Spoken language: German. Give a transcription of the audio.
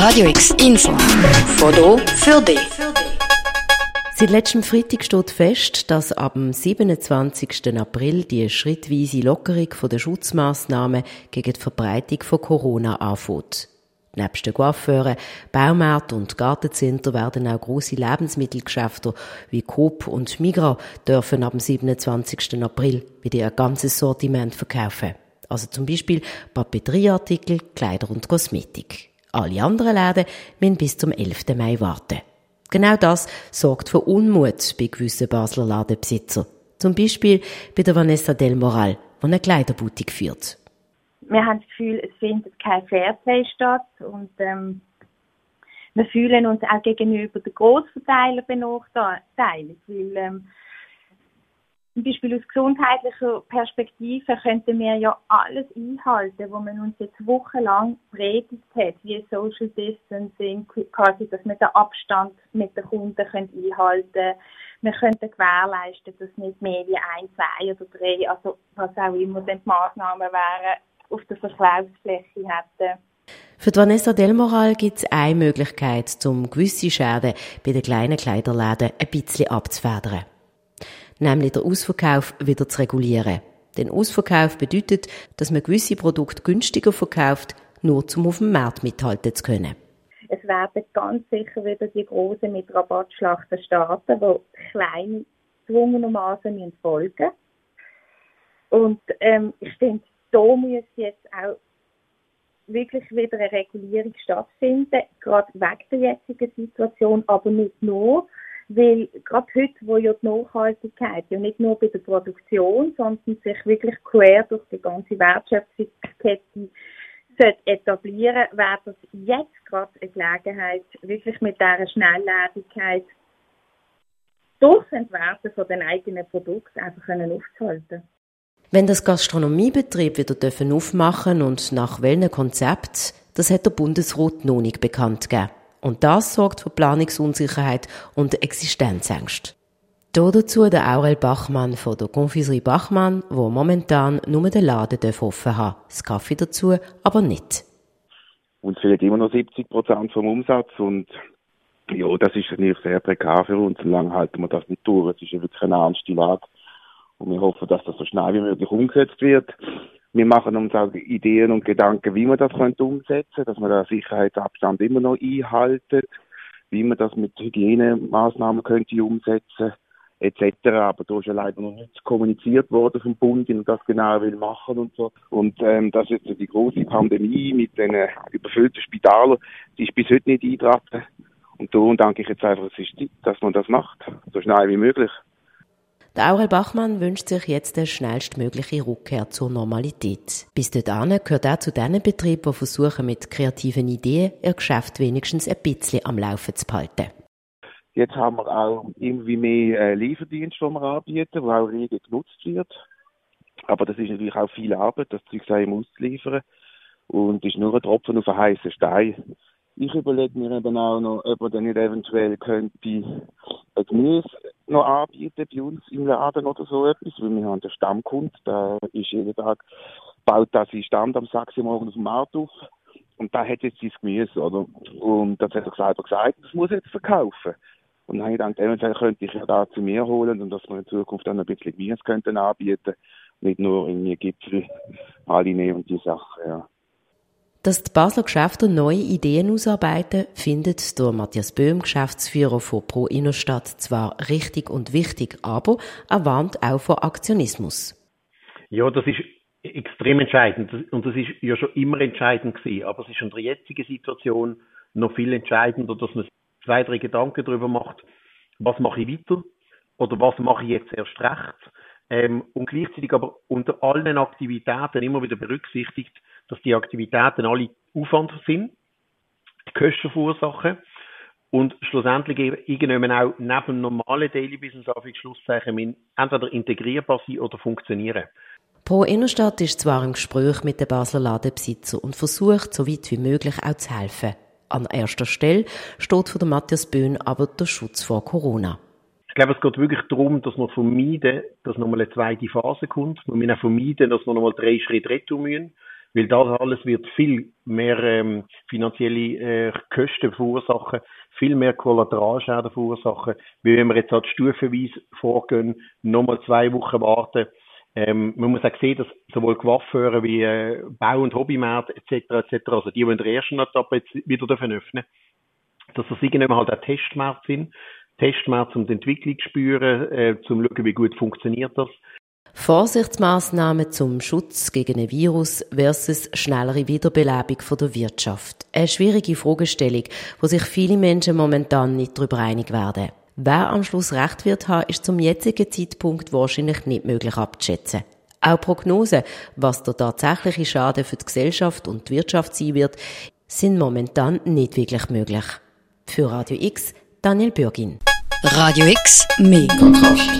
Radio X Info. Foto für dich. Seit letztem Freitag steht fest, dass ab dem 27. April die schrittweise Lockerung der Schutzmaßnahmen gegen die Verbreitung von Corona anfängt. Nebst den Coiffeuren, Baumärkten und Gartencenter werden auch grosse Lebensmittelgeschäfte wie Coop und Migra dürfen ab dem 27. April wieder ihr ganzes Sortiment verkaufen. Also zum Beispiel Papeterieartikel, Kleider und Kosmetik. Alle anderen Läden müssen bis zum 11. Mai warten. Genau das sorgt für Unmut bei gewissen Basler Ladenbesitzer. Zum Beispiel bei der Vanessa Del Moral, die eine Kleiderboutique führt. Wir haben das Gefühl, es findet kein Fairplay statt und ähm, wir fühlen uns auch gegenüber den Grossverteilern benachteiligt, weil ähm, zum Beispiel aus gesundheitlicher Perspektive könnten wir ja alles einhalten, wo man uns jetzt wochenlang predigt hat, wie Social Distancing, quasi, dass wir den Abstand mit den Kunden können einhalten können. Wir könnten gewährleisten, dass nicht mehr wie ein, zwei oder drei, also was auch immer die Massnahmen wären, auf der Verkaufsfläche hätten. Für Vanessa Delmoral gibt es eine Möglichkeit, um gewisse Schäden bei den kleinen Kleiderläden ein bisschen abzufedern nämlich der Ausverkauf wieder zu regulieren. Denn Ausverkauf bedeutet, dass man gewisse Produkte günstiger verkauft, nur um auf dem Markt mithalten zu können. Es werden ganz sicher wieder die Großen mit Rabattschlachten starten, wo kleine gezwungenermaßen folgen Und ähm, ich finde, da muss jetzt auch wirklich wieder eine Regulierung stattfinden, gerade wegen der jetzigen Situation, aber nicht nur. Weil gerade heute, wo ja die Nachhaltigkeit ja nicht nur bei der Produktion, sondern sich wirklich quer durch die ganze Wertschöpfungskette sollte etablieren, wäre das jetzt gerade eine Gelegenheit, wirklich mit dieser Schnelllebigkeit durchs Entwerfen von den eigenen Produkten einfach aufzuhalten. Wenn das Gastronomiebetrieb wieder dürfen aufmachen und nach welchem Konzept, das hat der Bundesrat noch nicht bekannt gegeben. Und das sorgt für Planungsunsicherheit und Existenzängste. Hier dazu der Aurel Bachmann von der Confiserie Bachmann, wo momentan nur den Laden offen haben Das Kaffee dazu aber nicht. Uns fehlen immer noch 70 Prozent vom Umsatz und ja, das ist natürlich sehr prekar für uns. Lange halten wir das nicht durch. Es ist wirklich eine ernste Lage. Und wir hoffen, dass das so schnell wie möglich umgesetzt wird. Wir machen uns auch Ideen und Gedanken, wie man das könnte umsetzen dass man den Sicherheitsabstand immer noch einhalten, wie man das mit Hygienemaßnahmen könnte umsetzen etc. Aber da ist ja leider noch nichts kommuniziert worden vom Bund, wie man das genau will machen und so. Und ähm, das ist jetzt die große Pandemie mit den äh, überfüllten Spitalen, die ist bis heute nicht eingetreten. Und darum denke ich jetzt einfach, es ist Zeit, dass man das macht, so schnell wie möglich. Der Aurel Bachmann wünscht sich jetzt eine schnellstmögliche Rückkehr zur Normalität. Bis dahin gehört er zu den Betrieben, die versuchen, mit kreativen Ideen ihr Geschäft wenigstens ein bisschen am Laufen zu behalten. Jetzt haben wir auch irgendwie mehr äh, Lieferdienste, die wir anbieten, wo auch rege genutzt wird. Aber das ist natürlich auch viel Arbeit, das Zeug sei auszuliefern. Und ist nur ein Tropfen auf einen heißen Stein. Ich überlege mir eben auch noch, ob man dann nicht eventuell könnte ein Gemüse noch anbieten bei uns im Laden oder so etwas, weil wir haben den Stammkund, der ist jeden Tag, baut da seinen Stand am 6 Uhr morgens auf dem Markt auf und da hat jetzt sein Gemüse, oder? Und das hat er selber gesagt, das muss er jetzt verkaufen. Und dann habe ich gedacht, eventuell könnte ich ja da zu mir holen und dass wir in Zukunft dann ein bisschen Gemüse könnten anbieten, nicht nur irgendwie Gipfel, alle nehmen und die Sachen, ja. Dass die Basler Geschäfte neue Ideen ausarbeiten, findet der Matthias Böhm, Geschäftsführer von Pro Innerstadt, zwar richtig und wichtig, aber er warnt auch vor Aktionismus. Ja, das ist extrem entscheidend. Und das ist ja schon immer entscheidend gewesen, aber es ist in der jetzigen Situation noch viel entscheidender, dass man zwei, drei Gedanken darüber macht, was mache ich weiter? Oder was mache ich jetzt erst recht? Ähm, und gleichzeitig aber unter allen Aktivitäten immer wieder berücksichtigt, dass die Aktivitäten alle Aufwand sind, Kosten verursachen und schlussendlich irgendwann auch neben normalen Daily Business auf Schlusszeichen entweder integrierbar sein oder funktionieren. Pro Innenstadt ist zwar im Gespräch mit den Basler Ladenbesitzer und versucht, so weit wie möglich auch zu helfen. An erster Stelle steht für den Matthias Böhn aber der Schutz vor Corona. Ich glaube, es geht wirklich darum, dass wir vermeiden, dass nochmal eine zweite Phase kommt. Wir müssen auch vermeiden, dass wir nochmal drei Schritte retour müssen. Weil das alles wird viel mehr ähm, finanzielle äh, Kosten verursachen, viel mehr Kollateralschäden verursachen, wie wenn wir jetzt halt stufenweise vorgehen, nochmal zwei Wochen warten. Ähm, man muss auch sehen, dass sowohl Coiffeure wie äh, Bau- und Hobbymärkte etc. etc., also die, die in der ersten Etappe jetzt wieder dürfen öffnen, dass das irgendwann halt auch Testmärkte sind. Testmärkte, um die Entwicklung zu spüren, äh, zum schauen, wie gut funktioniert das. Vorsichtsmaßnahmen zum Schutz gegen ein Virus versus schnellere Wiederbelebung der Wirtschaft. Eine schwierige Fragestellung, wo sich viele Menschen momentan nicht darüber einig werden. Wer am Schluss recht wird haben, ist zum jetzigen Zeitpunkt wahrscheinlich nicht möglich abzuschätzen. Auch Prognosen, was der tatsächliche Schaden für die Gesellschaft und die Wirtschaft sein wird, sind momentan nicht wirklich möglich. Für Radio X, Daniel Bürgin. Radio X, mehr Kontrast.